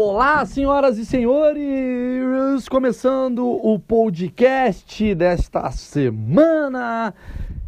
Olá, senhoras e senhores! Começando o podcast desta semana.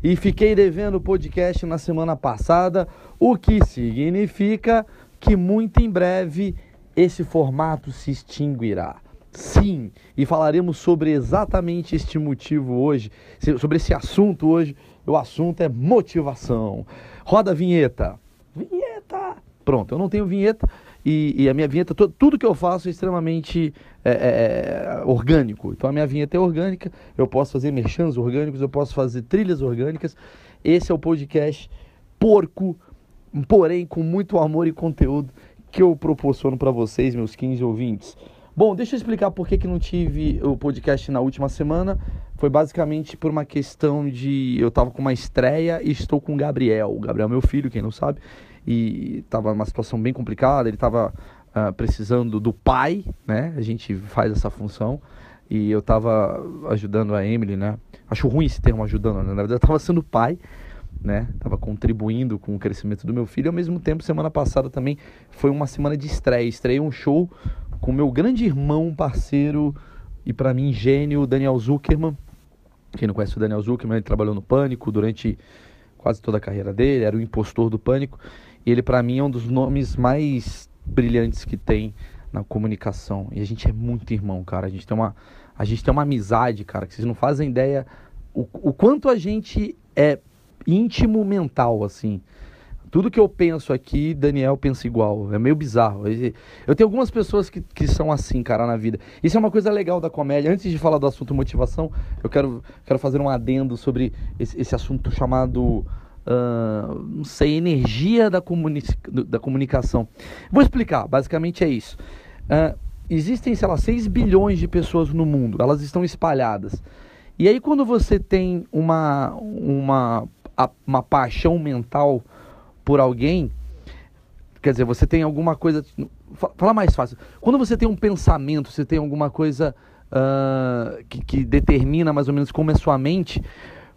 E fiquei devendo o podcast na semana passada, o que significa que muito em breve esse formato se extinguirá. Sim, e falaremos sobre exatamente este motivo hoje, sobre esse assunto hoje. O assunto é motivação. Roda a vinheta. Vinheta! Pronto, eu não tenho vinheta e, e a minha vinheta, to, tudo que eu faço é extremamente é, é, é, orgânico. Então a minha vinheta é orgânica, eu posso fazer merchans orgânicos, eu posso fazer trilhas orgânicas. Esse é o podcast porco, porém com muito amor e conteúdo que eu proporciono para vocês, meus 15 ouvintes. Bom, deixa eu explicar por que, que não tive o podcast na última semana. Foi basicamente por uma questão de. Eu estava com uma estreia e estou com o Gabriel. O Gabriel é meu filho, quem não sabe e estava numa situação bem complicada, ele estava uh, ah, precisando do pai, né? A gente faz essa função e eu estava ajudando a Emily, né? Acho ruim esse termo ajudando, né? na verdade eu estava sendo pai, né? Tava contribuindo com o crescimento do meu filho. Ao mesmo tempo, semana passada também foi uma semana de estreia. Estreiei um show com meu grande irmão, parceiro e para mim gênio, Daniel Zuckerman. Quem não conhece o Daniel Zuckerman, ele trabalhou no Pânico durante quase toda a carreira dele, era o impostor do Pânico. Ele, para mim, é um dos nomes mais brilhantes que tem na comunicação. E a gente é muito irmão, cara. A gente tem uma, a gente tem uma amizade, cara, que vocês não fazem ideia o, o quanto a gente é íntimo mental, assim. Tudo que eu penso aqui, Daniel pensa igual. É meio bizarro. Eu tenho algumas pessoas que, que são assim, cara, na vida. Isso é uma coisa legal da comédia. Antes de falar do assunto motivação, eu quero, quero fazer um adendo sobre esse, esse assunto chamado não sei, energia da, comuni da comunicação. Vou explicar, basicamente é isso. Uh, existem, sei lá, 6 bilhões de pessoas no mundo, elas estão espalhadas. E aí quando você tem uma, uma, uma paixão mental por alguém, quer dizer, você tem alguma coisa. Fala mais fácil. Quando você tem um pensamento, você tem alguma coisa uh, que, que, determina mais ou menos como é sua mente,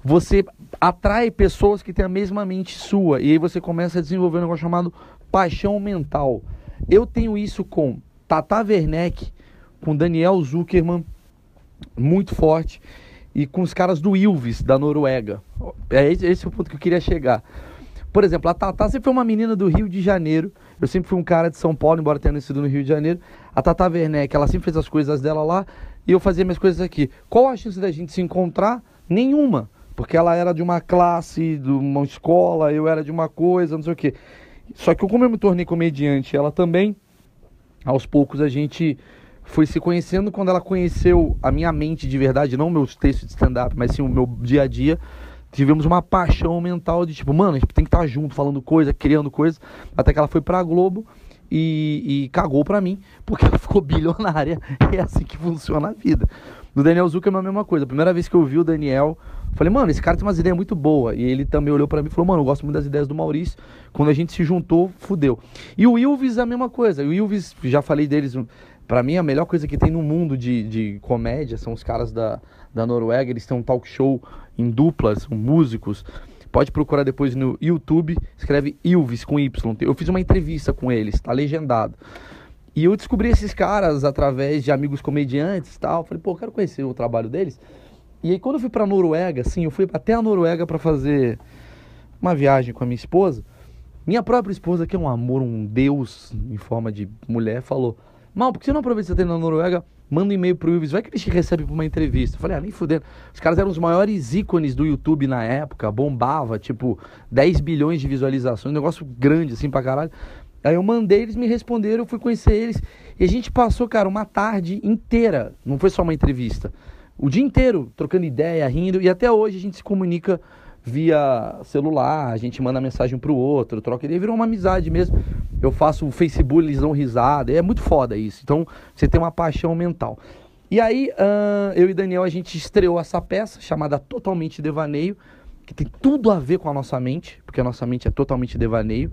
você atrai pessoas que têm a mesma mente sua. E aí você começa a desenvolver um negócio chamado paixão mental. Eu tenho isso com Tata Werneck, com Daniel Zuckerman, muito forte, e com os caras do Ilves, da Noruega. É esse, esse é o ponto que eu queria chegar. Por exemplo, a Tata sempre foi uma menina do Rio de Janeiro. Eu sempre fui um cara de São Paulo, embora tenha nascido no Rio de Janeiro. A Tata Werneck, ela sempre fez as coisas dela lá e eu fazia minhas coisas aqui. Qual a chance da gente se encontrar? Nenhuma porque ela era de uma classe, de uma escola, eu era de uma coisa, não sei o quê. Só que como eu me tornei comediante, ela também, aos poucos a gente foi se conhecendo quando ela conheceu a minha mente de verdade, não meus textos de stand-up, mas sim o meu dia a dia. Tivemos uma paixão mental de tipo, mano, a gente tem que estar junto, falando coisa, criando coisa, até que ela foi pra Globo e, e cagou pra mim, porque ela ficou bilionária. É assim que funciona a vida. Do Daniel Zuckerman a mesma coisa. A primeira vez que eu vi o Daniel, falei, mano, esse cara tem umas ideias muito boas. E ele também olhou para mim e falou, mano, eu gosto muito das ideias do Maurício. Quando a gente se juntou, fudeu. E o Ilves a mesma coisa. O Ilves, já falei deles, para mim a melhor coisa que tem no mundo de, de comédia são os caras da, da Noruega. Eles têm um talk show em duplas, são músicos. Pode procurar depois no YouTube, escreve Ilves com Y. Eu fiz uma entrevista com eles, tá legendado. E eu descobri esses caras através de amigos comediantes e tal. Falei, pô, quero conhecer o trabalho deles. E aí quando eu fui pra Noruega, assim, eu fui até a Noruega para fazer uma viagem com a minha esposa. Minha própria esposa, que é um amor, um deus em forma de mulher, falou: Mal, por que você não aproveita que você tá na Noruega? Manda um e-mail pro Ilves, vai que ele te recebe pra uma entrevista. Eu falei, ah, nem fudendo. Os caras eram os maiores ícones do YouTube na época, bombava, tipo, 10 bilhões de visualizações, um negócio grande assim pra caralho. Aí eu mandei, eles me responderam, eu fui conhecer eles. E a gente passou, cara, uma tarde inteira. Não foi só uma entrevista. O dia inteiro, trocando ideia, rindo. E até hoje a gente se comunica via celular, a gente manda mensagem pro outro, troca ideia, virou uma amizade mesmo. Eu faço o Facebook, eles dão risada. É muito foda isso. Então, você tem uma paixão mental. E aí, uh, eu e Daniel, a gente estreou essa peça chamada Totalmente Devaneio, que tem tudo a ver com a nossa mente, porque a nossa mente é totalmente devaneio.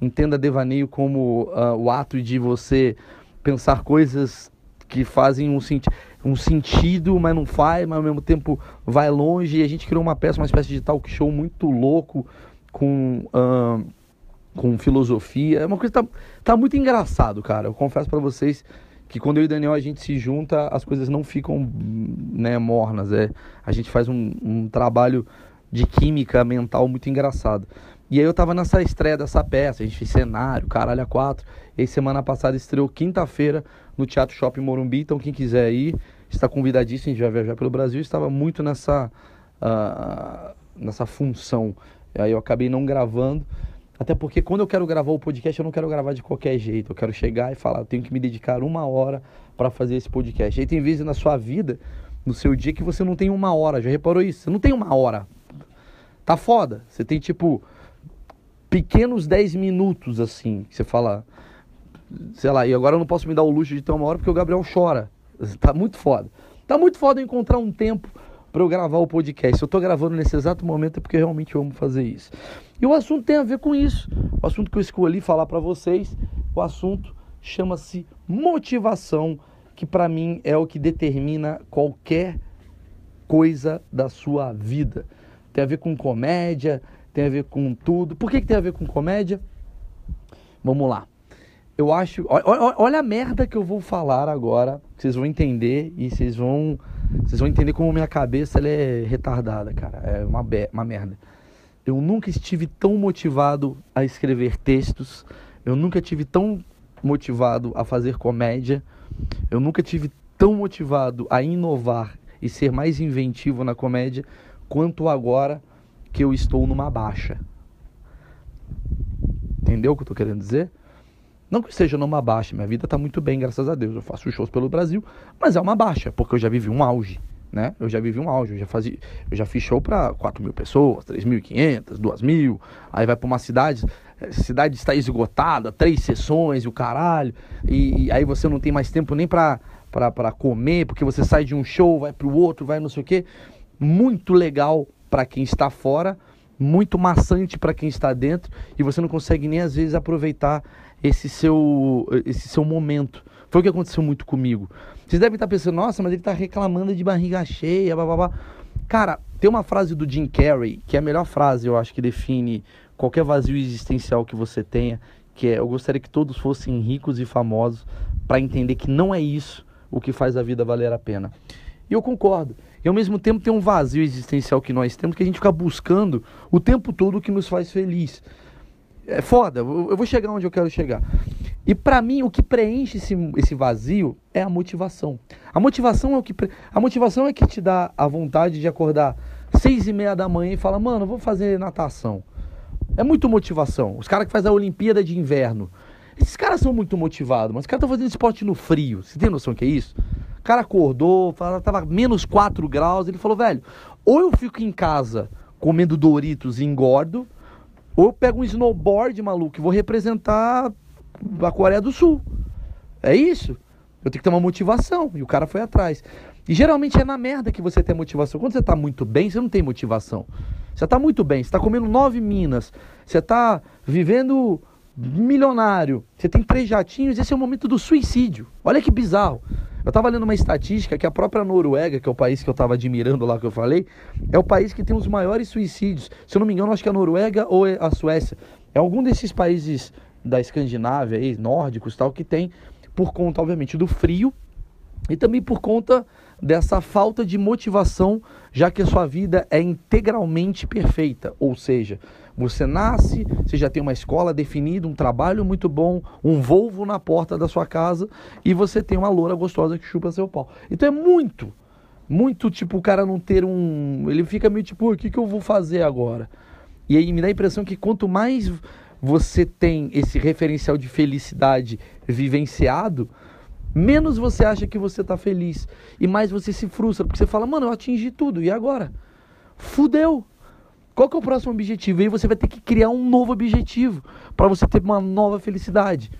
Entenda devaneio como uh, o ato de você pensar coisas que fazem um, senti um sentido, mas não faz, mas ao mesmo tempo vai longe. E a gente criou uma peça, uma espécie de talk show muito louco, com, uh, com filosofia. É uma coisa que tá, tá muito engraçado, cara. Eu confesso para vocês que quando eu e o Daniel a gente se junta, as coisas não ficam né, mornas. É, a gente faz um, um trabalho de química mental muito engraçado. E aí eu tava nessa estreia dessa peça, a gente fez cenário, caralho a quatro. E aí semana passada estreou quinta-feira no Teatro Shopping Morumbi, então quem quiser ir está convidadíssimo, a gente vai viajar pelo Brasil. Estava muito nessa, uh, nessa função. Aí eu acabei não gravando, até porque quando eu quero gravar o podcast, eu não quero gravar de qualquer jeito. Eu quero chegar e falar, eu tenho que me dedicar uma hora para fazer esse podcast. E aí tem vezes na sua vida, no seu dia, que você não tem uma hora. Já reparou isso? Você não tem uma hora. Tá foda. Você tem tipo pequenos 10 minutos assim, que você fala, sei lá, e agora eu não posso me dar o luxo de ter uma hora porque o Gabriel chora. Tá muito foda. Tá muito foda encontrar um tempo para eu gravar o podcast. Se eu estou gravando nesse exato momento é porque realmente eu amo fazer isso. E o assunto tem a ver com isso. O assunto que eu escolhi falar para vocês, o assunto chama-se motivação, que para mim é o que determina qualquer coisa da sua vida. Tem a ver com comédia, tem a ver com tudo. Por que, que tem a ver com comédia? Vamos lá. Eu acho. Olha, a merda que eu vou falar agora. Vocês vão entender e vocês vão vocês vão entender como minha cabeça ela é retardada, cara. É uma, uma merda. Eu nunca estive tão motivado a escrever textos. Eu nunca tive tão motivado a fazer comédia. Eu nunca tive tão motivado a inovar e ser mais inventivo na comédia quanto agora que eu estou numa baixa. Entendeu o que eu estou querendo dizer? Não que seja numa baixa, minha vida está muito bem, graças a Deus. Eu faço shows pelo Brasil, mas é uma baixa, porque eu já vivi um auge, né? Eu já vivi um auge, eu já, fazia, eu já fiz show para 4 mil pessoas, 3.500, 2 mil, aí vai para uma cidade, a cidade está esgotada, três sessões e o caralho, e, e aí você não tem mais tempo nem para comer, porque você sai de um show, vai para o outro, vai não sei o quê. Muito legal para quem está fora, muito maçante para quem está dentro, e você não consegue nem às vezes aproveitar esse seu, esse seu momento. Foi o que aconteceu muito comigo. Vocês devem estar pensando, nossa, mas ele está reclamando de barriga cheia, blá. Cara, tem uma frase do Jim Carrey, que é a melhor frase, eu acho, que define qualquer vazio existencial que você tenha, que é, eu gostaria que todos fossem ricos e famosos para entender que não é isso o que faz a vida valer a pena. E eu concordo. E ao mesmo tempo tem um vazio existencial que nós temos que a gente fica buscando o tempo todo o que nos faz feliz é foda, eu vou chegar onde eu quero chegar. E para mim, o que preenche esse, esse vazio é a motivação. A motivação é o que a motivação é que te dá a vontade de acordar seis e meia da manhã e falar, mano, vou fazer natação. É muito motivação. Os caras que fazem a Olimpíada de Inverno. Esses caras são muito motivados, mas os caras estão fazendo esporte no frio. Você tem noção que é isso? Cara acordou, tava menos 4 graus, ele falou, velho, ou eu fico em casa comendo Doritos e engordo, ou eu pego um snowboard, maluco, e vou representar a Coreia do Sul. É isso. Eu tenho que ter uma motivação. E o cara foi atrás. E geralmente é na merda que você tem motivação. Quando você está muito bem, você não tem motivação. Você está muito bem, você está comendo nove minas, você está vivendo milionário, você tem três jatinhos, esse é o momento do suicídio. Olha que bizarro. Eu estava lendo uma estatística que a própria Noruega, que é o país que eu estava admirando lá que eu falei, é o país que tem os maiores suicídios. Se eu não me engano, acho que é a Noruega ou é a Suécia. É algum desses países da Escandinávia, aí, nórdicos tal, que tem, por conta, obviamente, do frio e também por conta dessa falta de motivação, já que a sua vida é integralmente perfeita. Ou seja, você nasce, você já tem uma escola definida, um trabalho muito bom, um Volvo na porta da sua casa e você tem uma loura gostosa que chupa seu pau. Então é muito, muito tipo o cara não ter um. Ele fica meio tipo, o que, que eu vou fazer agora? E aí me dá a impressão que quanto mais você tem esse referencial de felicidade vivenciado, menos você acha que você está feliz e mais você se frustra, porque você fala, mano, eu atingi tudo, e agora? Fudeu! Qual que é o próximo objetivo? E aí você vai ter que criar um novo objetivo para você ter uma nova felicidade.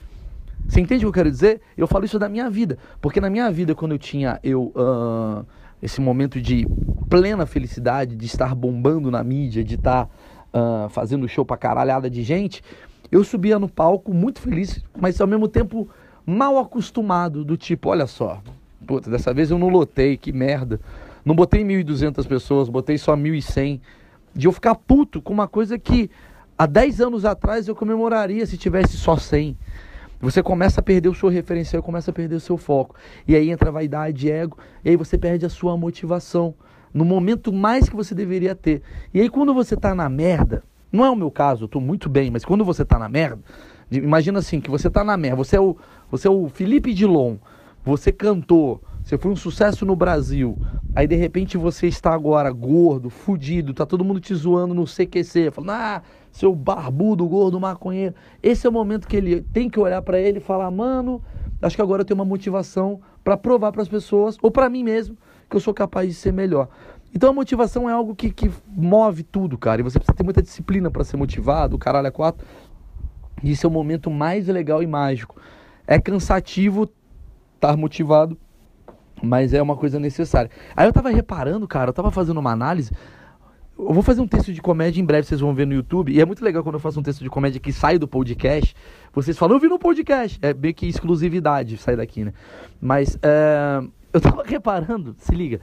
Você entende o que eu quero dizer? Eu falo isso da minha vida, porque na minha vida quando eu tinha eu uh, esse momento de plena felicidade, de estar bombando na mídia, de estar uh, fazendo show pra caralhada de gente, eu subia no palco muito feliz, mas ao mesmo tempo mal acostumado, do tipo, olha só, puta, dessa vez eu não lotei, que merda. Não botei 1.200 pessoas, botei só 1.100 de eu ficar puto com uma coisa que há 10 anos atrás eu comemoraria se tivesse só 100. Você começa a perder o seu referencial, começa a perder o seu foco. E aí entra vaidade, ego, e aí você perde a sua motivação. No momento mais que você deveria ter. E aí quando você tá na merda, não é o meu caso, eu tô muito bem, mas quando você tá na merda, imagina assim, que você tá na merda, você é o, você é o Felipe Dilon, você cantou, você foi um sucesso no Brasil, aí de repente você está agora gordo, fudido, tá todo mundo te zoando no CQC, falando, ah, seu barbudo, gordo, maconheiro. Esse é o momento que ele tem que olhar para ele e falar, mano, acho que agora eu tenho uma motivação para provar para as pessoas, ou para mim mesmo, que eu sou capaz de ser melhor. Então a motivação é algo que, que move tudo, cara, e você precisa ter muita disciplina para ser motivado, caralho é quatro. Isso é o momento mais legal e mágico. É cansativo estar motivado mas é uma coisa necessária. Aí eu tava reparando, cara, eu tava fazendo uma análise. Eu vou fazer um texto de comédia em breve, vocês vão ver no YouTube. E é muito legal quando eu faço um texto de comédia que sai do podcast. Vocês falam, eu vi no podcast. É bem que exclusividade sair daqui, né? Mas é, eu tava reparando, se liga,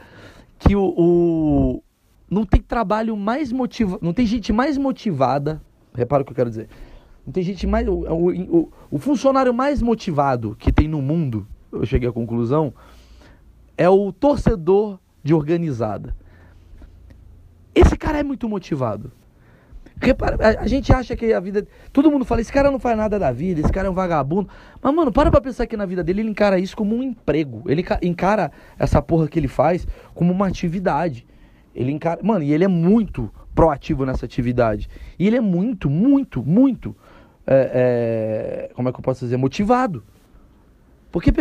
que o, o, não tem trabalho mais motivado. Não tem gente mais motivada. Repara o que eu quero dizer. Tem gente mais. O, o, o funcionário mais motivado que tem no mundo, eu cheguei à conclusão é o torcedor de organizada. Esse cara é muito motivado. Repara, a, a, gente acha que a vida. Todo mundo fala, esse cara não faz nada da vida, esse cara é um vagabundo. Mas, mano, para pra pensar que na vida dele ele encara isso como um emprego. Ele encara essa porra que ele faz como uma atividade. Ele encara. Mano, e ele é muito proativo nessa atividade. E ele é muito, muito, muito. É, é, como é que eu posso dizer? Motivado. Porque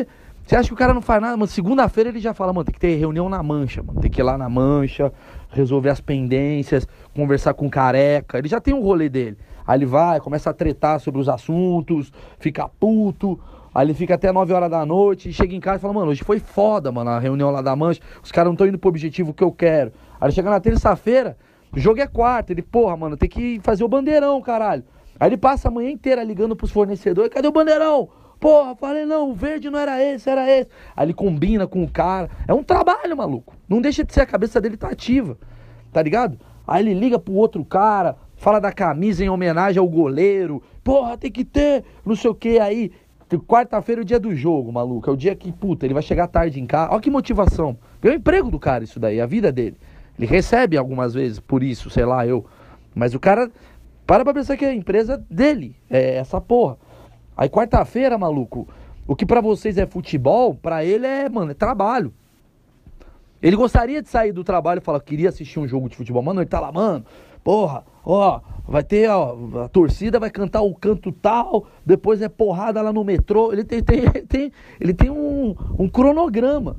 você acha que o cara não faz nada? Mano, segunda-feira ele já fala, mano, tem que ter reunião na mancha, mano. Tem que ir lá na mancha, resolver as pendências, conversar com careca. Ele já tem um rolê dele. Aí ele vai, começa a tretar sobre os assuntos, fica puto. Aí ele fica até 9 horas da noite, chega em casa e fala, mano, hoje foi foda, mano, a reunião lá da mancha. Os caras não estão indo pro objetivo que eu quero. Aí ele chega na terça-feira, o jogo é quarta. Ele, porra, mano, tem que fazer o bandeirão, caralho. Aí ele passa a manhã inteira ligando pros fornecedores, cadê o bandeirão? Porra, falei, não, o verde não era esse, era esse. Aí ele combina com o cara. É um trabalho, maluco. Não deixa de ser a cabeça dele tá ativa. Tá ligado? Aí ele liga pro outro cara, fala da camisa em homenagem ao goleiro. Porra, tem que ter, não sei o que. Aí, quarta-feira é o dia do jogo, maluco. É o dia que, puta, ele vai chegar tarde em casa. Olha que motivação. É o emprego do cara isso daí, a vida dele. Ele recebe algumas vezes por isso, sei lá, eu. Mas o cara, para pra pensar que a empresa dele. É essa porra. Aí quarta-feira, maluco, o que para vocês é futebol, para ele é, mano, é trabalho. Ele gostaria de sair do trabalho e falar, queria assistir um jogo de futebol. Mano, ele tá lá, mano, porra, ó, vai ter, ó, a torcida vai cantar o canto tal, depois é porrada lá no metrô. Ele tem, tem, tem ele tem um, um cronograma.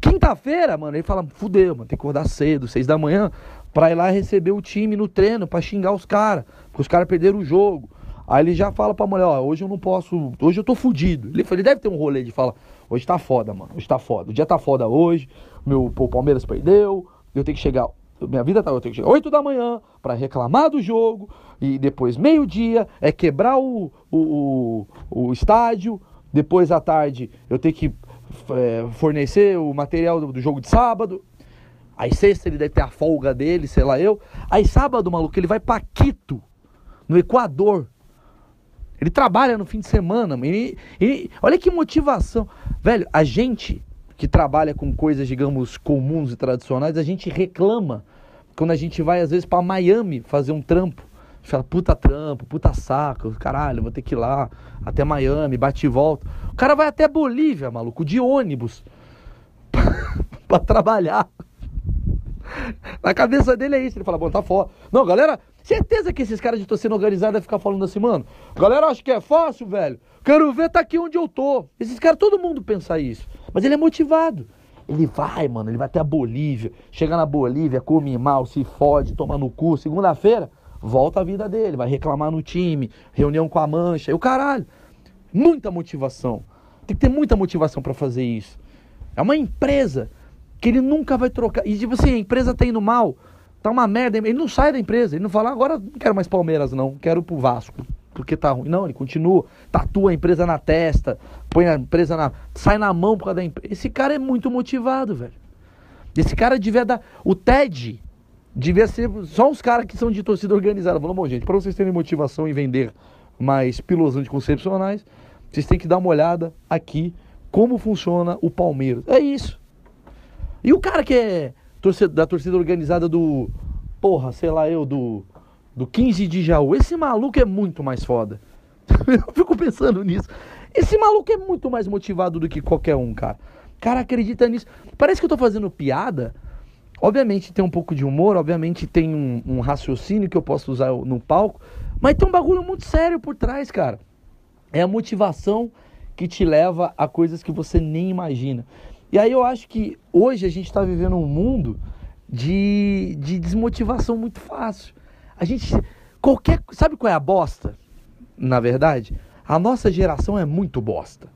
Quinta-feira, mano, ele fala, fudeu, mano, tem que acordar cedo, seis da manhã, pra ir lá receber o time no treino, pra xingar os caras, os caras perderam o jogo. Aí ele já fala pra mulher, ó, hoje eu não posso, hoje eu tô fudido. Ele, ele deve ter um rolê de falar, hoje tá foda, mano, hoje tá foda. O dia tá foda hoje, meu pô, Palmeiras perdeu, eu tenho que chegar, minha vida tá, eu tenho que chegar 8 da manhã para reclamar do jogo, e depois meio-dia é quebrar o, o, o, o, estádio, depois à tarde eu tenho que é, fornecer o material do, do jogo de sábado. Aí sexta ele deve ter a folga dele, sei lá eu. Aí sábado, maluco, ele vai pra Quito, no Equador, ele trabalha no fim de semana. Ele, ele, olha que motivação. Velho, a gente que trabalha com coisas, digamos, comuns e tradicionais, a gente reclama quando a gente vai, às vezes, para Miami fazer um trampo. A gente fala, puta trampo, puta saco, caralho, vou ter que ir lá até Miami, bate e volta. O cara vai até Bolívia, maluco, de ônibus, para trabalhar. Na cabeça dele é isso. Ele fala, bom, tá foda. Não, galera, certeza que esses caras de torcida organizada ficar falando assim, mano, galera, acho que é fácil, velho. Quero ver, tá aqui onde eu tô. Esses caras, todo mundo pensa isso. Mas ele é motivado. Ele vai, mano, ele vai até a Bolívia. Chega na Bolívia, come mal, se fode, toma no cu. Segunda-feira, volta a vida dele. Vai reclamar no time, reunião com a mancha. E o caralho. Muita motivação. Tem que ter muita motivação para fazer isso. É uma empresa que ele nunca vai trocar. E tipo assim, a empresa tá indo mal, tá uma merda. Ele não sai da empresa, ele não fala, agora não quero mais Palmeiras, não, quero pro Vasco, porque tá ruim. Não, ele continua, tatua a empresa na testa, põe a empresa na. sai na mão por causa da empresa. Esse cara é muito motivado, velho. Esse cara devia dar. O Ted, devia ser só os caras que são de torcida organizada. Falando, bom, gente, para vocês terem motivação em vender mais pílulas anticoncepcionais, vocês têm que dar uma olhada aqui como funciona o Palmeiras. É isso. E o cara que é torcida, da torcida organizada do. Porra, sei lá eu, do. Do 15 de Jaú. Esse maluco é muito mais foda. eu fico pensando nisso. Esse maluco é muito mais motivado do que qualquer um, cara. Cara, acredita nisso. Parece que eu tô fazendo piada. Obviamente tem um pouco de humor, obviamente tem um, um raciocínio que eu posso usar no palco. Mas tem um bagulho muito sério por trás, cara. É a motivação que te leva a coisas que você nem imagina. E aí eu acho que hoje a gente está vivendo um mundo de, de desmotivação muito fácil. A gente. Qualquer. Sabe qual é a bosta? Na verdade? A nossa geração é muito bosta.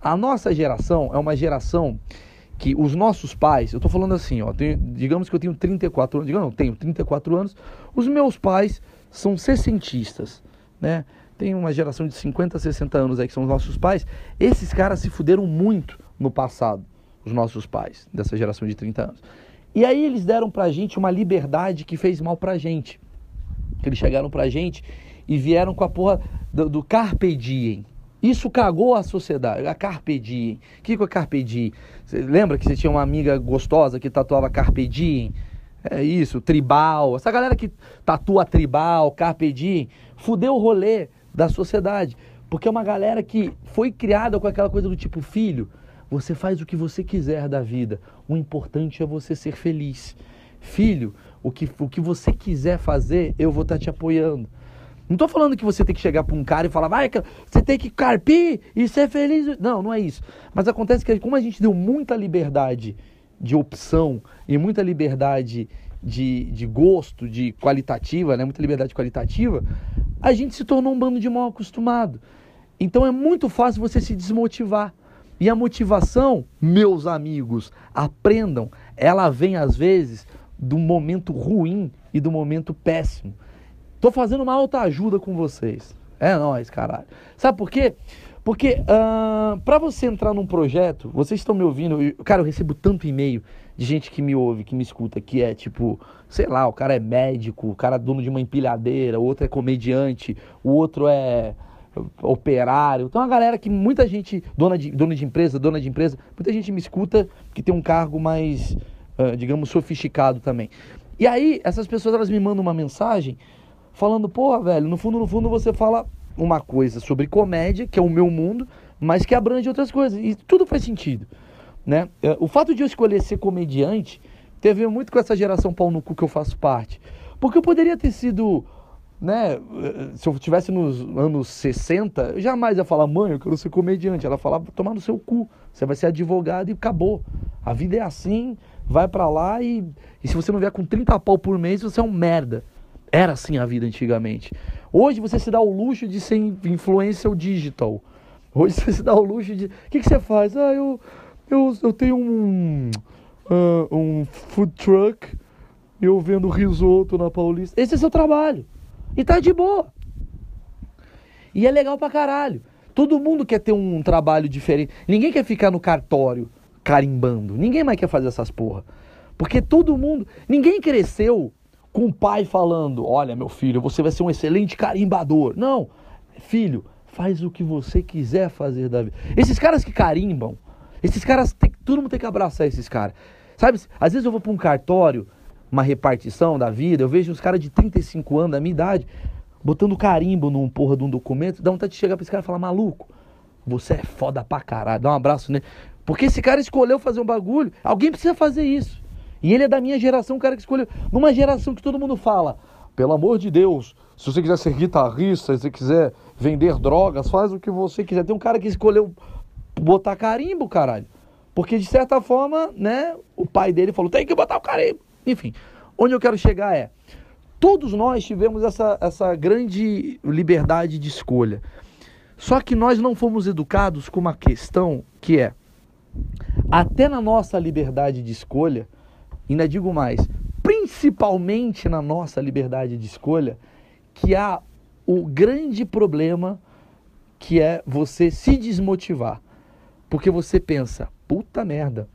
A nossa geração é uma geração que os nossos pais, eu tô falando assim, ó, tenho, digamos que eu tenho 34 anos, digamos, não, tenho 34 anos, os meus pais são sessentistas, né? Tem uma geração de 50, 60 anos aí que são os nossos pais. Esses caras se fuderam muito no passado, os nossos pais, dessa geração de 30 anos. E aí eles deram pra gente uma liberdade que fez mal pra gente. Eles chegaram pra gente e vieram com a porra do, do Carpe Diem. Isso cagou a sociedade, a Carpe Diem. O que, que é Carpe Diem? Você lembra que você tinha uma amiga gostosa que tatuava Carpe Diem? É isso, tribal. Essa galera que tatua tribal, carpe diem, fudeu o rolê da sociedade. Porque é uma galera que foi criada com aquela coisa do tipo, filho, você faz o que você quiser da vida. O importante é você ser feliz. Filho, o que, o que você quiser fazer, eu vou estar tá te apoiando. Não estou falando que você tem que chegar para um cara e falar, vai, você tem que carpir e ser feliz. Não, não é isso. Mas acontece que como a gente deu muita liberdade de opção e muita liberdade de, de gosto, de qualitativa, né? muita liberdade qualitativa, a gente se tornou um bando de mal acostumado. Então é muito fácil você se desmotivar. E a motivação, meus amigos, aprendam, ela vem às vezes do momento ruim e do momento péssimo. Tô fazendo uma alta ajuda com vocês. É nóis, caralho. Sabe por quê? Porque uh, ah, para você entrar num projeto, vocês estão me ouvindo, eu, cara, eu recebo tanto e-mail de gente que me ouve, que me escuta, que é tipo, sei lá, o cara é médico, o cara é dono de uma empilhadeira, o outro é comediante, o outro é operário. Então, uma galera que muita gente, dona de, dona de empresa, dona de empresa, muita gente me escuta que tem um cargo mais, uh, digamos, sofisticado também. E aí, essas pessoas, elas me mandam uma mensagem falando, porra, velho, no fundo, no fundo você fala uma coisa sobre comédia, que é o meu mundo, mas que abrange outras coisas. E tudo faz sentido. Né? É, o fato de eu escolher ser comediante teve muito com essa geração pau no cu que eu faço parte. Porque eu poderia ter sido, né, se eu estivesse nos anos 60, eu jamais ia falar, mãe, eu quero ser comediante. Ela falava, tomar no seu cu, você vai ser advogado e acabou. A vida é assim, vai para lá e, e se você não vier com 30 pau por mês, você é um merda. Era assim a vida antigamente. Hoje você se dá o luxo de ser influencer digital. Hoje você se dá o luxo de. O que, que você faz? Ah, eu, eu, eu tenho um, uh, um food truck, eu vendo risoto na Paulista. Esse é seu trabalho. E tá de boa. E é legal pra caralho. Todo mundo quer ter um trabalho diferente. Ninguém quer ficar no cartório carimbando. Ninguém mais quer fazer essas porra. Porque todo mundo. Ninguém cresceu com o pai falando: Olha, meu filho, você vai ser um excelente carimbador. Não, filho, faz o que você quiser fazer da vida. Esses caras que carimbam, esses caras, tem, todo mundo tem que abraçar esses caras. Sabe, às vezes eu vou para um cartório, uma repartição da vida, eu vejo os caras de 35 anos, da minha idade, botando carimbo num porra de um documento, dá vontade de chegar para esse cara e falar: Maluco, você é foda pra caralho, dá um abraço nele. Porque esse cara escolheu fazer um bagulho, alguém precisa fazer isso. E ele é da minha geração, o cara que escolheu. Numa geração que todo mundo fala, pelo amor de Deus, se você quiser ser guitarrista, se você quiser vender drogas, faz o que você quiser. Tem um cara que escolheu botar carimbo, caralho. Porque de certa forma, né, o pai dele falou, tem que botar o carimbo. Enfim, onde eu quero chegar é, todos nós tivemos essa, essa grande liberdade de escolha. Só que nós não fomos educados com uma questão que é, até na nossa liberdade de escolha, Ainda digo mais, principalmente na nossa liberdade de escolha, que há o grande problema que é você se desmotivar. Porque você pensa, puta merda,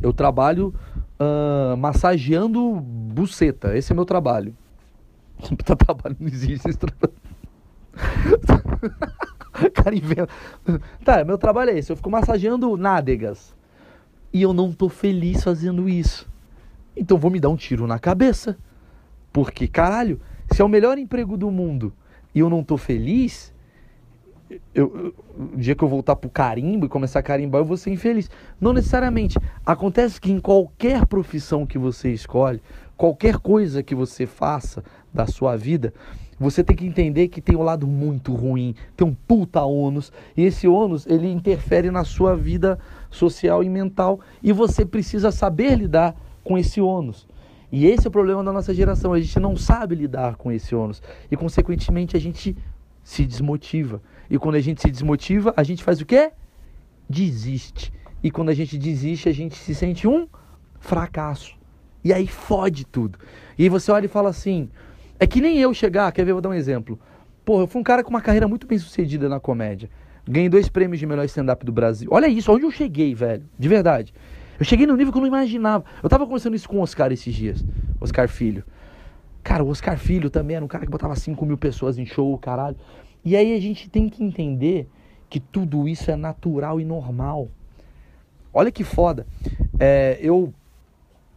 eu trabalho uh, massageando buceta. Esse é meu trabalho. Tá trabalho não existe esse trabalho. cara inventa. Tá, meu trabalho é esse. Eu fico massageando nádegas. E eu não tô feliz fazendo isso. Então vou me dar um tiro na cabeça. Porque, caralho, se é o melhor emprego do mundo e eu não tô feliz, eu, o dia que eu voltar pro carimbo e começar a carimbar, eu vou ser infeliz. Não necessariamente. Acontece que em qualquer profissão que você escolhe, qualquer coisa que você faça da sua vida, você tem que entender que tem um lado muito ruim, tem um puta ônus, e esse ônus ele interfere na sua vida social e mental, e você precisa saber lidar com esse ônus. E esse é o problema da nossa geração, a gente não sabe lidar com esse ônus, e consequentemente a gente se desmotiva. E quando a gente se desmotiva, a gente faz o quê? Desiste. E quando a gente desiste, a gente se sente um fracasso. E aí fode tudo. E aí você olha e fala assim: é que nem eu chegar, quer ver? Vou dar um exemplo. Porra, eu fui um cara com uma carreira muito bem sucedida na comédia. Ganhei dois prêmios de melhor stand-up do Brasil. Olha isso, onde eu cheguei, velho. De verdade. Eu cheguei no nível que eu não imaginava. Eu tava conversando isso com o Oscar esses dias. Oscar Filho. Cara, o Oscar Filho também era um cara que botava 5 mil pessoas em show, caralho. E aí a gente tem que entender que tudo isso é natural e normal. Olha que foda. É, eu,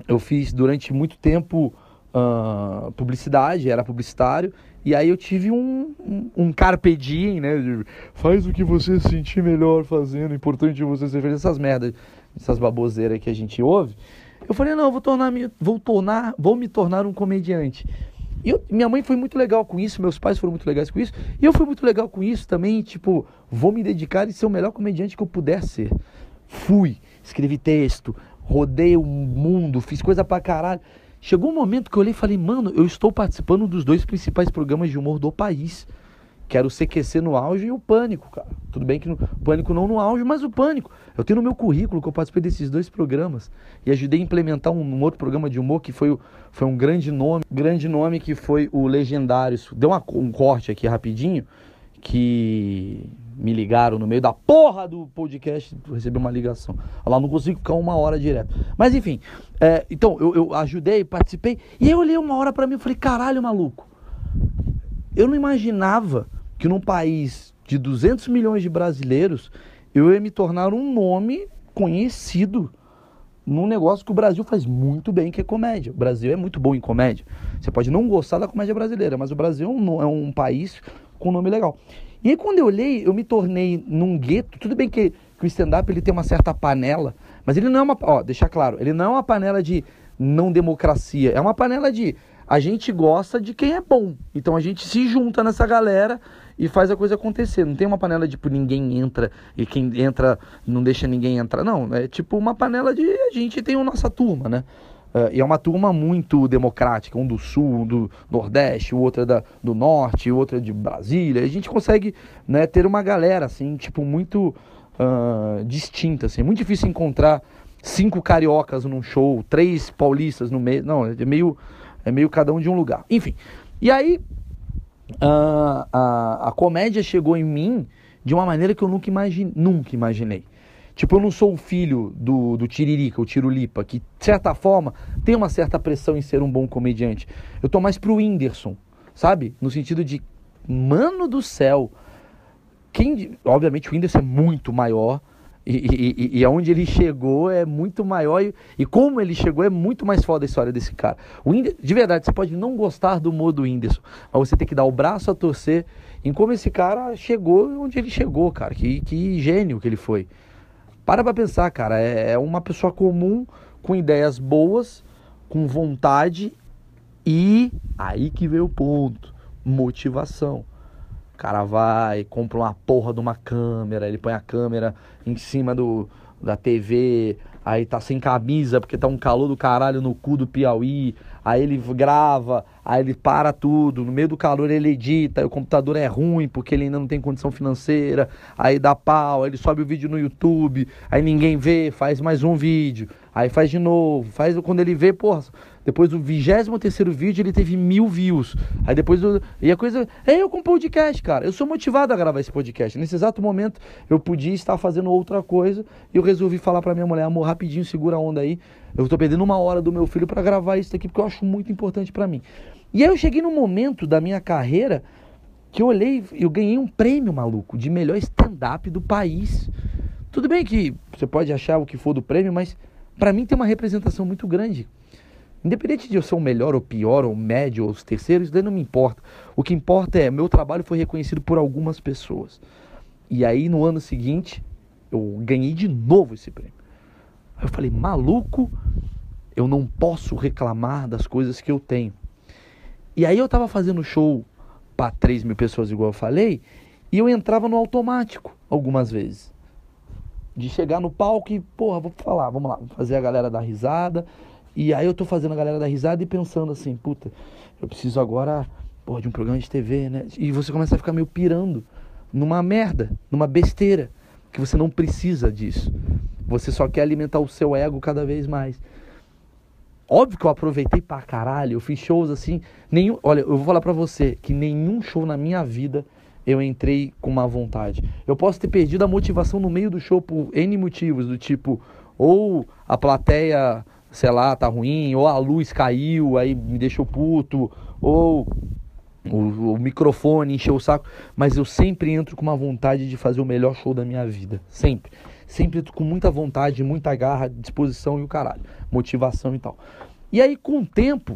eu fiz durante muito tempo uh, publicidade, era publicitário, e aí eu tive um, um, um carpe diem, né? De, faz o que você se sentir melhor fazendo, importante você ser feliz, essas merdas, essas baboseiras que a gente ouve. Eu falei, não, eu vou tornar, vou tornar, vou me tornar um comediante. E eu, minha mãe foi muito legal com isso, meus pais foram muito legais com isso, e eu fui muito legal com isso também, tipo, vou me dedicar e ser o melhor comediante que eu puder ser. Fui, escrevi texto, rodei o mundo, fiz coisa pra caralho. Chegou um momento que eu olhei e falei, mano, eu estou participando dos dois principais programas de humor do país. Que era o CQC no auge e o Pânico, cara. Tudo bem que o Pânico não no auge, mas o Pânico. Eu tenho no meu currículo que eu participei desses dois programas. E ajudei a implementar um, um outro programa de humor que foi, foi um grande nome. Grande nome que foi o Legendários. Deu uma, um corte aqui rapidinho. Que me ligaram no meio da porra do podcast, recebi uma ligação. Lá não consigo ficar uma hora direto. Mas enfim, é, então eu, eu, ajudei, participei, e eu olhei uma hora para mim e falei, caralho, maluco. Eu não imaginava que num país de 200 milhões de brasileiros eu ia me tornar um nome conhecido num negócio que o Brasil faz muito bem, que é comédia. O Brasil é muito bom em comédia. Você pode não gostar da comédia brasileira, mas o Brasil é um, é um país com nome legal. E aí quando eu olhei, eu me tornei num gueto. Tudo bem que, que o stand-up ele tem uma certa panela, mas ele não é uma, ó, deixar claro, ele não é uma panela de não democracia, é uma panela de a gente gosta de quem é bom. Então a gente se junta nessa galera e faz a coisa acontecer. Não tem uma panela de tipo ninguém entra e quem entra não deixa ninguém entrar. Não, é tipo uma panela de a gente tem a nossa turma, né? Uh, e é uma turma muito democrática, um do sul, um do nordeste, o outro é da, do norte, o outro é de Brasília. A gente consegue né, ter uma galera assim, tipo, muito uh, distinta. Assim. É muito difícil encontrar cinco cariocas num show, três paulistas no meio. Não, é meio, é meio cada um de um lugar. Enfim. E aí uh, a, a comédia chegou em mim de uma maneira que eu nunca, imagine, nunca imaginei. Tipo, eu não sou o filho do, do Tiririca, o Tirulipa, que, de certa forma, tem uma certa pressão em ser um bom comediante. Eu tô mais pro Whindersson, sabe? No sentido de, mano do céu, quem, obviamente o Whindersson é muito maior, e, e, e, aonde ele chegou é muito maior e, e, como ele chegou é muito mais foda a história desse cara. O de verdade, você pode não gostar do humor do Whindersson, mas você tem que dar o braço a torcer em como esse cara chegou onde ele chegou, cara. Que, que gênio que ele foi. Para pra pensar, cara. É, é uma pessoa comum, com ideias boas, com vontade e aí que veio o ponto: motivação. Cara vai, compra uma porra de uma câmera, ele põe a câmera em cima do, da TV, aí tá sem camisa porque tá um calor do caralho no cu do Piauí, aí ele grava, aí ele para tudo, no meio do calor ele edita, o computador é ruim porque ele ainda não tem condição financeira, aí dá pau, aí ele sobe o vídeo no YouTube, aí ninguém vê, faz mais um vídeo, aí faz de novo, faz quando ele vê, porra, depois do 23 terceiro vídeo ele teve mil views, aí depois e a coisa, é eu com podcast, cara, eu sou motivado a gravar esse podcast, nesse exato momento eu podia estar fazendo outra coisa e eu resolvi falar pra minha mulher, amor, rapidinho, segura a onda aí. Eu tô perdendo uma hora do meu filho para gravar isso aqui, porque eu acho muito importante para mim. E aí eu cheguei num momento da minha carreira que eu olhei, eu ganhei um prêmio, maluco, de melhor stand-up do país. Tudo bem que você pode achar o que for do prêmio, mas para mim tem uma representação muito grande. Independente de eu ser o melhor ou pior, ou médio, ou os terceiros, isso daí não me importa. O que importa é, meu trabalho foi reconhecido por algumas pessoas. E aí, no ano seguinte, eu ganhei de novo esse prêmio. Aí eu falei, maluco, eu não posso reclamar das coisas que eu tenho. E aí eu tava fazendo show para 3 mil pessoas, igual eu falei, e eu entrava no automático algumas vezes. De chegar no palco e, porra, vou falar, vamos lá, fazer a galera dar risada e aí eu tô fazendo a galera dar risada e pensando assim, puta, eu preciso agora, porra, de um programa de TV, né? E você começa a ficar meio pirando numa merda, numa besteira, que você não precisa disso. Você só quer alimentar o seu ego cada vez mais. Óbvio que eu aproveitei pra caralho, eu fiz shows assim, nenhum, olha, eu vou falar pra você que nenhum show na minha vida eu entrei com uma vontade. Eu posso ter perdido a motivação no meio do show por N motivos, do tipo, ou a plateia sei lá, tá ruim, ou a luz caiu, aí me deixou puto, ou o, o, microfone encheu o saco, mas eu sempre entro com uma vontade de fazer o melhor show da minha vida, sempre. Sempre entro com muita vontade, muita garra, disposição e o caralho, motivação e tal. E aí, com o tempo,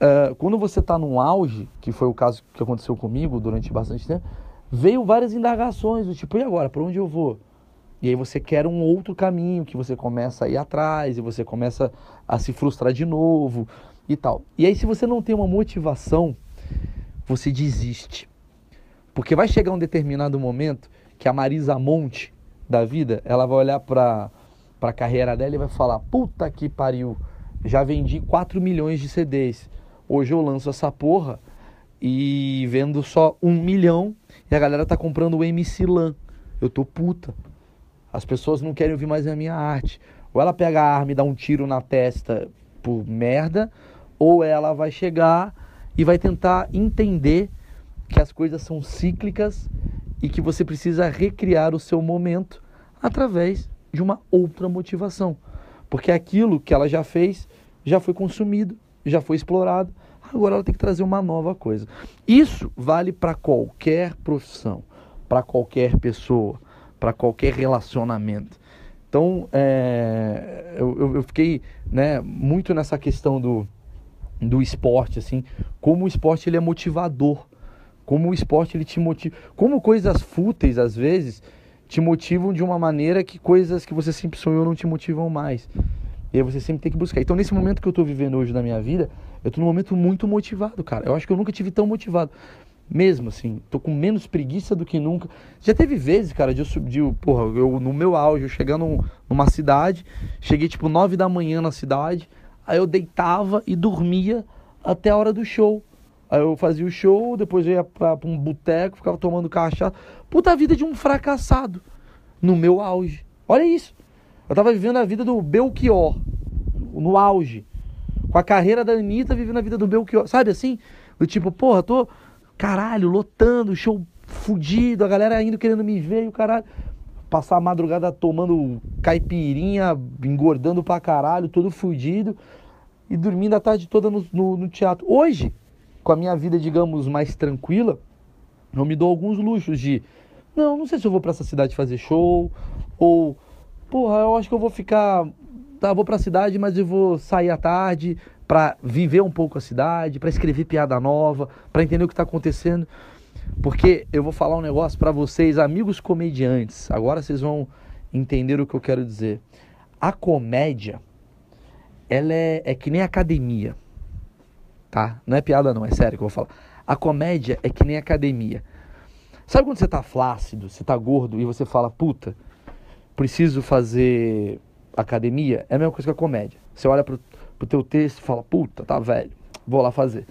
uh, quando você tá num auge, que foi o caso que aconteceu comigo durante bastante tempo, veio várias indagações, do tipo, e agora, para onde eu vou? E aí você quer um outro caminho que você começa a ir atrás e você começa a se frustrar de novo e tal. E aí se você não tem uma motivação, você desiste. Porque vai chegar um determinado momento que a Marisa Monte da vida, ela vai olhar para a carreira dela e vai falar: "Puta que pariu, já vendi 4 milhões de CDs. Hoje eu lanço essa porra e vendo só um milhão e a galera tá comprando o MC Lan. Eu tô puta. As pessoas não querem ouvir mais a minha arte. Ou ela pega a arma e dá um tiro na testa por merda, ou ela vai chegar e vai tentar entender que as coisas são cíclicas e que você precisa recriar o seu momento através de uma outra motivação. Porque aquilo que ela já fez já foi consumido, já foi explorado, agora ela tem que trazer uma nova coisa. Isso vale para qualquer profissão, para qualquer pessoa para qualquer relacionamento. Então, é, eu, eu fiquei né, muito nessa questão do, do esporte, assim, como o esporte ele é motivador, como o esporte ele te motiva, como coisas fúteis às vezes te motivam de uma maneira que coisas que você sempre sonhou não te motivam mais. E aí você sempre tem que buscar. Então, nesse momento que eu estou vivendo hoje na minha vida, eu estou num momento muito motivado, cara. Eu acho que eu nunca tive tão motivado. Mesmo assim, tô com menos preguiça do que nunca. Já teve vezes, cara, de eu subir, porra, eu no meu auge, eu chegando numa cidade, cheguei tipo nove da manhã na cidade, aí eu deitava e dormia até a hora do show. Aí eu fazia o show, depois eu ia pra, pra um boteco, ficava tomando cachaça. Puta vida de um fracassado no meu auge. Olha isso. Eu tava vivendo a vida do Belchior, no auge. Com a carreira da Anitta, vivendo a vida do Belchior. Sabe assim? Do tipo, porra, tô Caralho, lotando, show fudido, a galera indo querendo me ver o caralho. Passar a madrugada tomando caipirinha, engordando pra caralho, todo fudido. E dormindo a tarde toda no, no, no teatro. Hoje, com a minha vida, digamos, mais tranquila, eu me dou alguns luxos de. Não, não sei se eu vou para essa cidade fazer show. Ou, porra, eu acho que eu vou ficar. Tá, vou pra cidade, mas eu vou sair à tarde para viver um pouco a cidade, para escrever piada nova, para entender o que está acontecendo. Porque eu vou falar um negócio para vocês, amigos comediantes. Agora vocês vão entender o que eu quero dizer. A comédia, ela é, é que nem academia, tá? Não é piada não, é sério que eu vou falar. A comédia é que nem academia. Sabe quando você tá flácido, você tá gordo e você fala, puta, preciso fazer academia? É a mesma coisa que a comédia. Você olha pro pro teu texto e fala, puta, tá velho, vou lá fazer.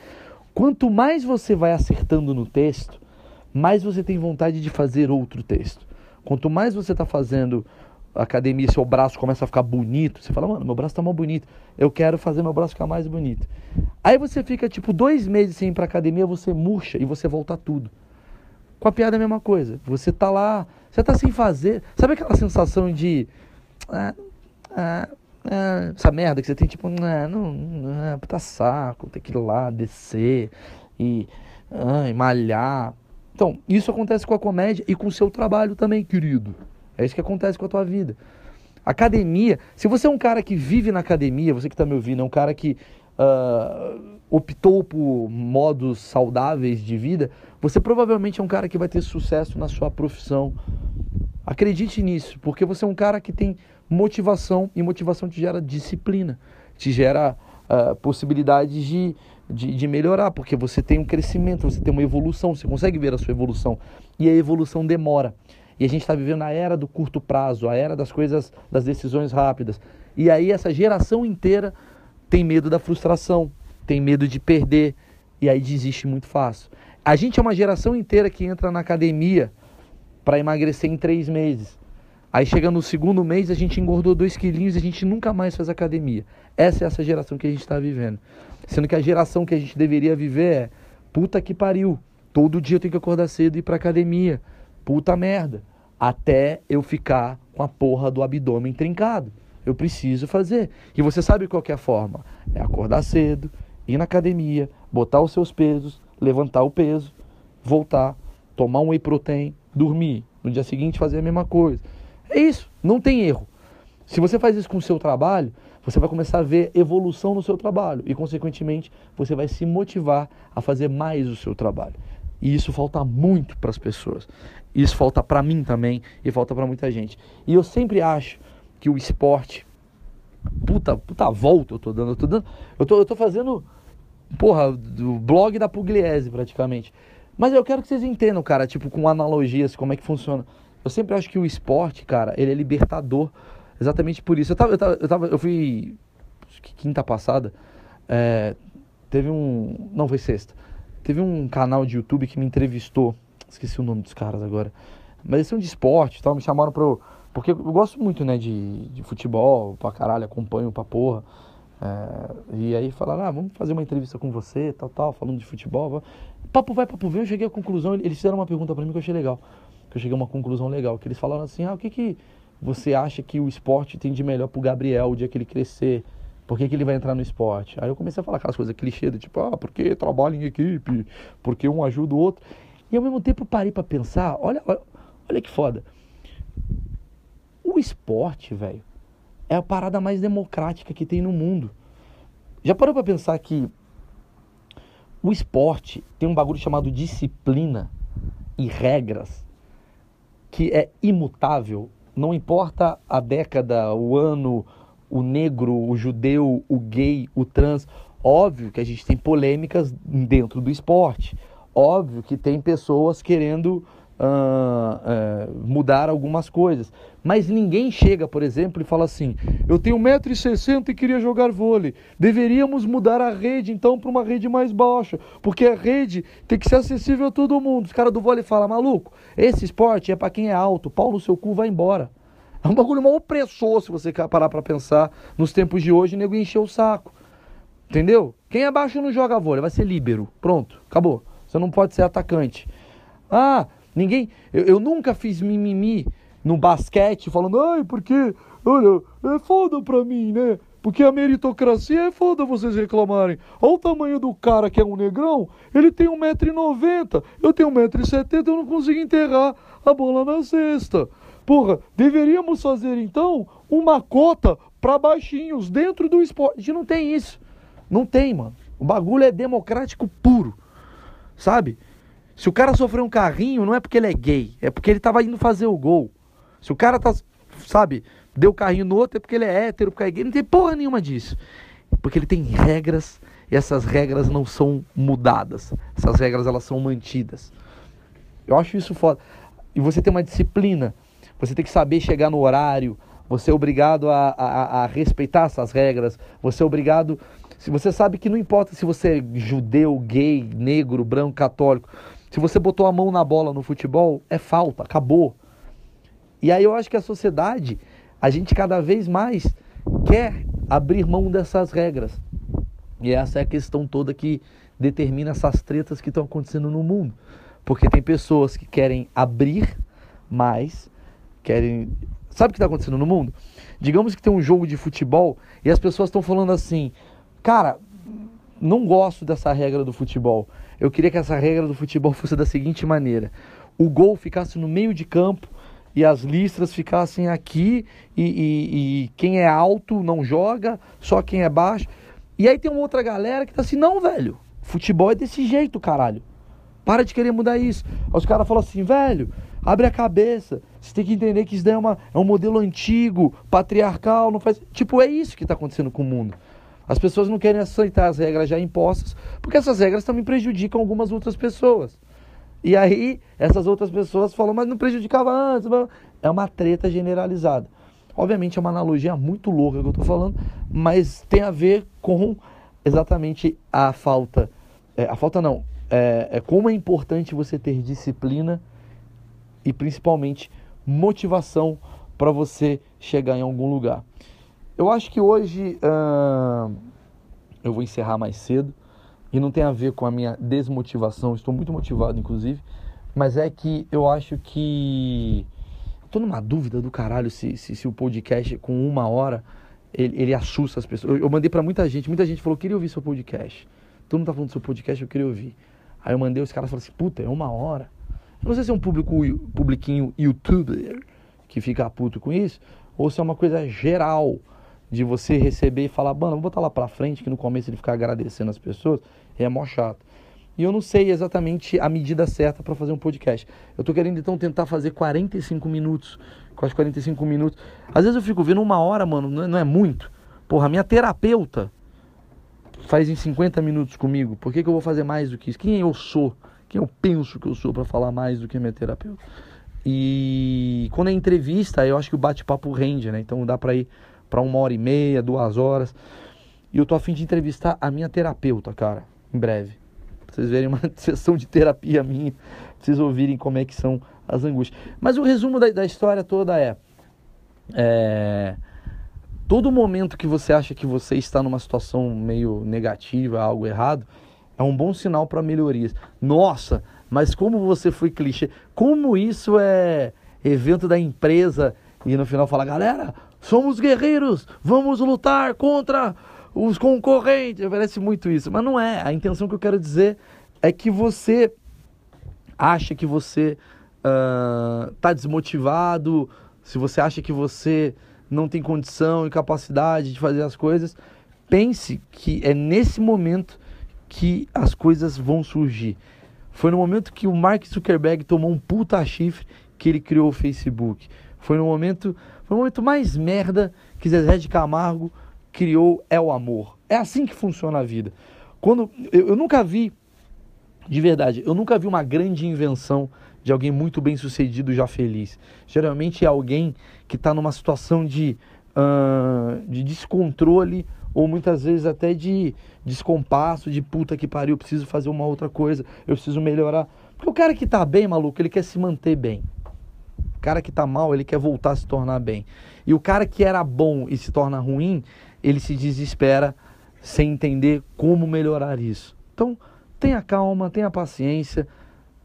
Quanto mais você vai acertando no texto, mais você tem vontade de fazer outro texto. Quanto mais você está fazendo academia, seu braço começa a ficar bonito, você fala, mano, meu braço está mais bonito, eu quero fazer meu braço ficar mais bonito. Aí você fica tipo dois meses sem ir pra academia, você murcha e você volta tudo. Com a piada é a mesma coisa. Você tá lá, você tá sem fazer. Sabe aquela sensação de ah, ah, ah, essa merda que você tem, tipo, ah, não, não, puta saco, tem que ir lá, descer e, e malhar. Então, isso acontece com a comédia e com o seu trabalho também, querido. É isso que acontece com a tua vida. Academia, se você é um cara que vive na academia, você que está me ouvindo, é um cara que uh, optou por modos saudáveis de vida, você provavelmente é um cara que vai ter sucesso na sua profissão. Acredite nisso, porque você é um cara que tem motivação e motivação te gera disciplina, te gera uh, possibilidades de, de, de, melhorar, porque você tem um crescimento, você tem uma evolução, você consegue ver a sua evolução e a evolução demora. E a gente está vivendo a era do curto prazo, a era das coisas, das decisões rápidas. E aí essa geração inteira tem medo da frustração, tem medo de perder e aí desiste muito fácil. A gente é uma geração inteira que entra na academia para emagrecer em três meses. Aí chega no segundo mês, a gente engordou dois quilinhos e a gente nunca mais faz academia. Essa é essa geração que a gente está vivendo. Sendo que a geração que a gente deveria viver é puta que pariu. Todo dia eu tenho que acordar cedo e ir pra academia. Puta merda até eu ficar com a porra do abdômen trincado. Eu preciso fazer. E você sabe qual é a forma? É acordar cedo, ir na academia, botar os seus pesos, levantar o peso, voltar, tomar um whey protein, dormir. No dia seguinte fazer a mesma coisa. É isso, não tem erro. Se você faz isso com o seu trabalho, você vai começar a ver evolução no seu trabalho e, consequentemente, você vai se motivar a fazer mais o seu trabalho. E isso falta muito para as pessoas. Isso falta para mim também e falta para muita gente. E eu sempre acho que o esporte puta, puta volta eu tô dando, eu tô dando, eu tô, eu tô fazendo porra, do blog da Pugliese praticamente. Mas eu quero que vocês entendam, cara, tipo com analogias, como é que funciona. Eu sempre acho que o esporte, cara, ele é libertador. Exatamente por isso. Eu tava, eu, tava, eu, tava, eu fui quinta passada, é, teve um, não foi sexta Teve um canal de YouTube que me entrevistou, esqueci o nome dos caras agora, mas eles são de esporte tal, me chamaram pra. Porque eu gosto muito, né, de, de futebol, pra caralho, acompanho pra porra. É, e aí falaram, ah, vamos fazer uma entrevista com você, tal, tal, falando de futebol. Papo vai, papo vem, eu cheguei à conclusão, eles fizeram uma pergunta para mim que eu achei legal. Que eu cheguei a uma conclusão legal, que eles falaram assim, ah, o que que você acha que o esporte tem de melhor pro Gabriel o dia que ele crescer? Por que, que ele vai entrar no esporte? Aí eu comecei a falar aquelas coisas clichê, do tipo, ah, porque trabalha em equipe, porque um ajuda o outro. E ao mesmo tempo parei para pensar, olha, olha, olha que foda. O esporte, velho, é a parada mais democrática que tem no mundo. Já parou para pensar que o esporte tem um bagulho chamado disciplina e regras que é imutável, não importa a década, o ano, o negro, o judeu, o gay, o trans. Óbvio que a gente tem polêmicas dentro do esporte. Óbvio que tem pessoas querendo uh, uh, mudar algumas coisas. Mas ninguém chega, por exemplo, e fala assim: eu tenho 1,60m e queria jogar vôlei. Deveríamos mudar a rede então para uma rede mais baixa. Porque a rede tem que ser acessível a todo mundo. Os caras do vôlei falam: maluco, esse esporte é para quem é alto. Pau no seu cu, vai embora. É um bagulho mal opressor se você parar pra pensar. Nos tempos de hoje, o nego encheu o saco. Entendeu? Quem é baixo não joga vôlei, vai ser líbero. Pronto, acabou. Você não pode ser atacante. Ah, ninguém. Eu, eu nunca fiz mimimi no basquete falando, ai, porque. Olha, é foda pra mim, né? Porque a meritocracia é foda vocês reclamarem. Olha o tamanho do cara que é um negrão. Ele tem 1,90m. Eu tenho 1,70m, eu não consigo enterrar a bola na cesta. Porra, deveríamos fazer então uma cota para baixinhos dentro do esporte. A gente não tem isso. Não tem, mano. O bagulho é democrático puro. Sabe? Se o cara sofreu um carrinho, não é porque ele é gay, é porque ele tava indo fazer o gol. Se o cara tá, sabe, deu carrinho no outro, é porque ele é hétero, porque é gay. Não tem porra nenhuma disso. Porque ele tem regras e essas regras não são mudadas. Essas regras elas são mantidas. Eu acho isso foda. E você tem uma disciplina você tem que saber chegar no horário, você é obrigado a, a, a respeitar essas regras, você é obrigado. Se você sabe que não importa se você é judeu, gay, negro, branco, católico, se você botou a mão na bola no futebol, é falta, acabou. E aí eu acho que a sociedade, a gente cada vez mais quer abrir mão dessas regras. E essa é a questão toda que determina essas tretas que estão acontecendo no mundo. Porque tem pessoas que querem abrir mais querem Sabe o que está acontecendo no mundo? Digamos que tem um jogo de futebol e as pessoas estão falando assim, cara, não gosto dessa regra do futebol. Eu queria que essa regra do futebol fosse da seguinte maneira: o gol ficasse no meio de campo e as listras ficassem aqui e, e, e quem é alto não joga, só quem é baixo. E aí tem uma outra galera que tá assim, não, velho, futebol é desse jeito, caralho. Para de querer mudar isso. Aí os caras falam assim, velho, abre a cabeça. Você tem que entender que isso daí é, uma, é um modelo antigo, patriarcal, não faz. Tipo, é isso que está acontecendo com o mundo. As pessoas não querem aceitar as regras já impostas, porque essas regras também prejudicam algumas outras pessoas. E aí, essas outras pessoas falam, mas não prejudicava antes. É uma treta generalizada. Obviamente é uma analogia muito louca que eu estou falando, mas tem a ver com exatamente a falta. É, a falta não. É, é como é importante você ter disciplina e principalmente motivação para você chegar em algum lugar. Eu acho que hoje uh, eu vou encerrar mais cedo e não tem a ver com a minha desmotivação, estou muito motivado inclusive, mas é que eu acho que estou numa dúvida do caralho se, se, se, o podcast com uma hora ele, ele assusta as pessoas. Eu, eu mandei para muita gente, muita gente falou queria ouvir seu podcast. Todo mundo tá falando do seu podcast, eu queria ouvir. Aí eu mandei os caras falaram assim, puta, é uma hora. Eu não sei se é um público publiquinho youtuber que fica puto com isso, ou se é uma coisa geral de você receber e falar, mano, vou botar lá pra frente, que no começo ele ficar agradecendo as pessoas, é mó chato. E eu não sei exatamente a medida certa para fazer um podcast. Eu tô querendo então tentar fazer 45 minutos, quase 45 minutos. Às vezes eu fico vendo uma hora, mano, não é, é muito. Porra, minha terapeuta faz em 50 minutos comigo. Por que, que eu vou fazer mais do que isso? Quem eu sou? Quem eu penso que eu sou para falar mais do que minha terapeuta? E quando é entrevista, eu acho que o bate-papo rende, né? Então dá para ir para uma hora e meia, duas horas. E eu tô afim de entrevistar a minha terapeuta, cara, em breve. Pra vocês verem uma sessão de terapia minha, pra vocês ouvirem como é que são as angústias. Mas o resumo da, da história toda é, é. Todo momento que você acha que você está numa situação meio negativa, algo errado, é um bom sinal para melhorias. Nossa, mas como você foi clichê. Como isso é evento da empresa e no final fala, galera, somos guerreiros, vamos lutar contra os concorrentes. Parece muito isso, mas não é. A intenção que eu quero dizer é que você acha que você está uh, desmotivado, se você acha que você não tem condição e capacidade de fazer as coisas, pense que é nesse momento que as coisas vão surgir. Foi no momento que o Mark Zuckerberg tomou um puta chifre que ele criou o Facebook. Foi no momento foi o momento mais merda que Zezé de Camargo criou é o amor. É assim que funciona a vida. Quando eu, eu nunca vi, de verdade, eu nunca vi uma grande invenção de alguém muito bem sucedido já feliz. Geralmente é alguém que está numa situação de, uh, de descontrole ou muitas vezes até de descompasso, de puta que pariu, eu preciso fazer uma outra coisa, eu preciso melhorar. Porque o cara que está bem, maluco, ele quer se manter bem cara que está mal, ele quer voltar a se tornar bem. E o cara que era bom e se torna ruim, ele se desespera sem entender como melhorar isso. Então, tenha calma, tenha paciência.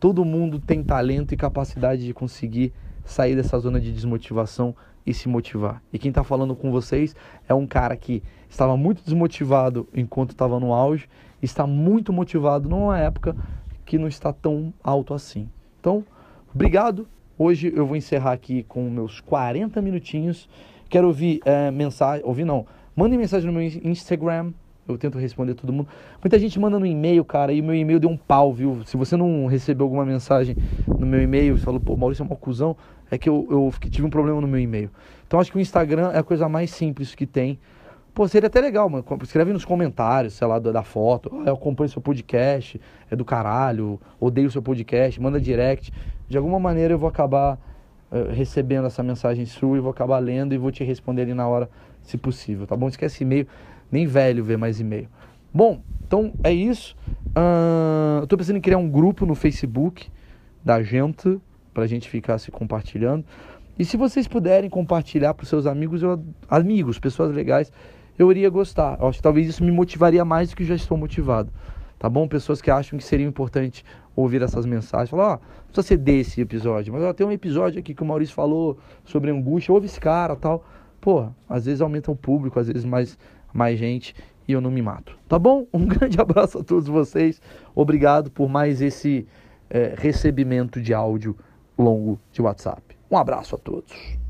Todo mundo tem talento e capacidade de conseguir sair dessa zona de desmotivação e se motivar. E quem está falando com vocês é um cara que estava muito desmotivado enquanto estava no auge, está muito motivado numa época que não está tão alto assim. Então, obrigado Hoje eu vou encerrar aqui com meus 40 minutinhos. Quero ouvir é, mensagem, ouvir não, mandem mensagem no meu Instagram, eu tento responder todo mundo. Muita gente manda no e-mail, cara, e o meu e-mail deu um pau, viu? Se você não recebeu alguma mensagem no meu e-mail, você falou, pô, Maurício é uma cuzão, é que eu, eu tive um problema no meu e-mail. Então acho que o Instagram é a coisa mais simples que tem. Pô, seria até legal, mano. Escreve nos comentários, sei lá, da foto. Oh, eu acompanho seu podcast, é do caralho, odeio seu podcast, manda direct. De alguma maneira eu vou acabar uh, recebendo essa mensagem sua e vou acabar lendo e vou te responder ali na hora, se possível, tá bom? Esquece e-mail, nem velho vê mais e-mail. Bom, então é isso. Uh, eu tô pensando em criar um grupo no Facebook da gente, pra gente ficar se compartilhando. E se vocês puderem compartilhar para seus amigos, eu, amigos, pessoas legais, eu iria gostar. Eu acho que talvez isso me motivaria mais do que já estou motivado. Tá bom? Pessoas que acham que seria importante ouvir essas mensagens. Falar, ó, não precisa ser desse episódio, mas ó, tem um episódio aqui que o Maurício falou sobre angústia, ouve esse cara tal. Pô, às vezes aumenta o público, às vezes mais, mais gente e eu não me mato. Tá bom? Um grande abraço a todos vocês. Obrigado por mais esse é, recebimento de áudio longo de WhatsApp. Um abraço a todos.